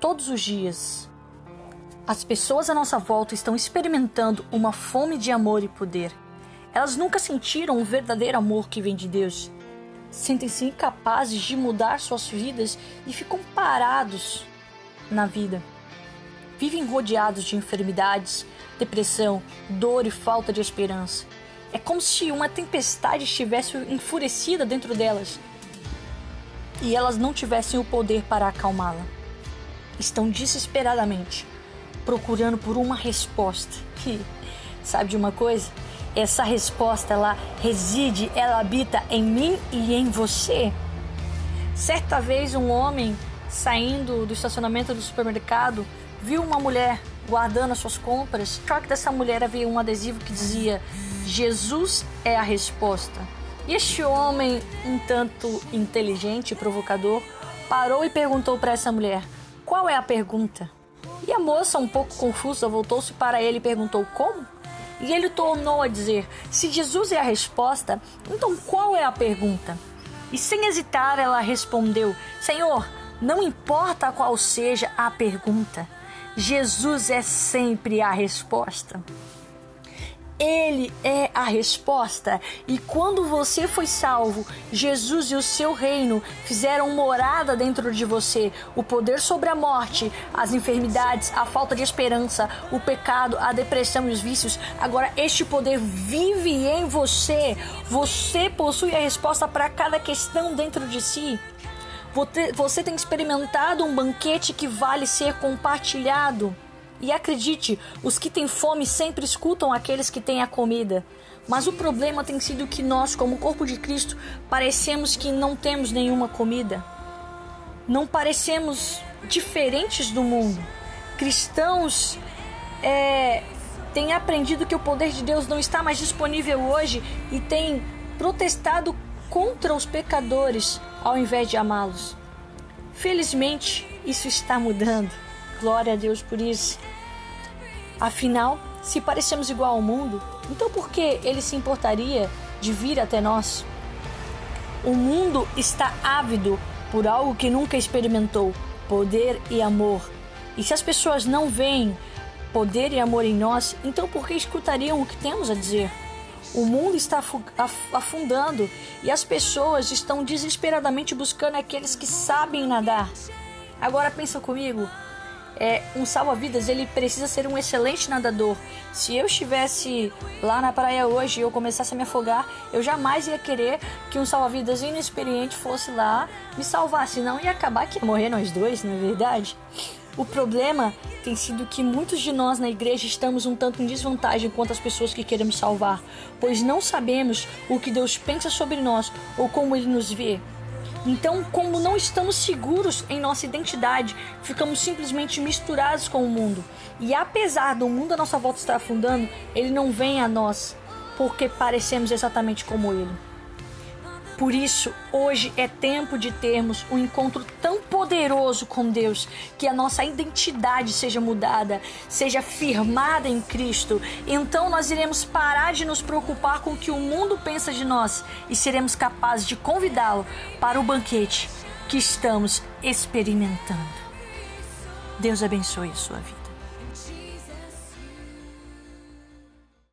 todos os dias. As pessoas à nossa volta estão experimentando uma fome de amor e poder. Elas nunca sentiram o verdadeiro amor que vem de Deus. Sentem-se incapazes de mudar suas vidas e ficam parados na vida. Vivem rodeados de enfermidades, depressão, dor e falta de esperança. É como se uma tempestade estivesse enfurecida dentro delas e elas não tivessem o poder para acalmá-la. Estão desesperadamente procurando por uma resposta. Que sabe de uma coisa? Essa resposta ela reside, ela habita em mim e em você. Certa vez um homem saindo do estacionamento do supermercado viu uma mulher guardando as suas compras. Só que dessa mulher havia um adesivo que dizia: Jesus é a resposta. E este homem, um tanto inteligente e provocador, parou e perguntou para essa mulher: Qual é a pergunta? E a moça, um pouco confusa, voltou-se para ele e perguntou: Como? E ele tornou a dizer: Se Jesus é a resposta, então qual é a pergunta? E sem hesitar, ela respondeu: Senhor, não importa qual seja a pergunta, Jesus é sempre a resposta. Ele é a resposta. E quando você foi salvo, Jesus e o seu reino fizeram morada dentro de você. O poder sobre a morte, as enfermidades, a falta de esperança, o pecado, a depressão e os vícios. Agora, este poder vive em você. Você possui a resposta para cada questão dentro de si. Você tem experimentado um banquete que vale ser compartilhado. E acredite, os que têm fome sempre escutam aqueles que têm a comida. Mas o problema tem sido que nós, como corpo de Cristo, parecemos que não temos nenhuma comida. Não parecemos diferentes do mundo. Cristãos é, têm aprendido que o poder de Deus não está mais disponível hoje e têm protestado contra os pecadores ao invés de amá-los. Felizmente, isso está mudando. Glória a Deus por isso. Afinal, se parecemos igual ao mundo, então por que ele se importaria de vir até nós? O mundo está ávido por algo que nunca experimentou: poder e amor. E se as pessoas não veem poder e amor em nós, então por que escutariam o que temos a dizer? O mundo está afundando e as pessoas estão desesperadamente buscando aqueles que sabem nadar. Agora pensa comigo, é, um salva-vidas ele precisa ser um excelente nadador. Se eu estivesse lá na praia hoje e eu começasse a me afogar, eu jamais ia querer que um salva-vidas inexperiente fosse lá me salvar, senão ia acabar que ia morrer nós dois, não é verdade? O problema tem sido que muitos de nós na igreja estamos um tanto em desvantagem quanto às pessoas que queremos salvar, pois não sabemos o que Deus pensa sobre nós ou como Ele nos vê. Então, como não estamos seguros em nossa identidade, ficamos simplesmente misturados com o mundo. E apesar do mundo à nossa volta estar afundando, ele não vem a nós, porque parecemos exatamente como ele. Por isso, hoje é tempo de termos um encontro tão poderoso com Deus que a nossa identidade seja mudada, seja firmada em Cristo. Então nós iremos parar de nos preocupar com o que o mundo pensa de nós e seremos capazes de convidá-lo para o banquete que estamos experimentando. Deus abençoe a sua vida.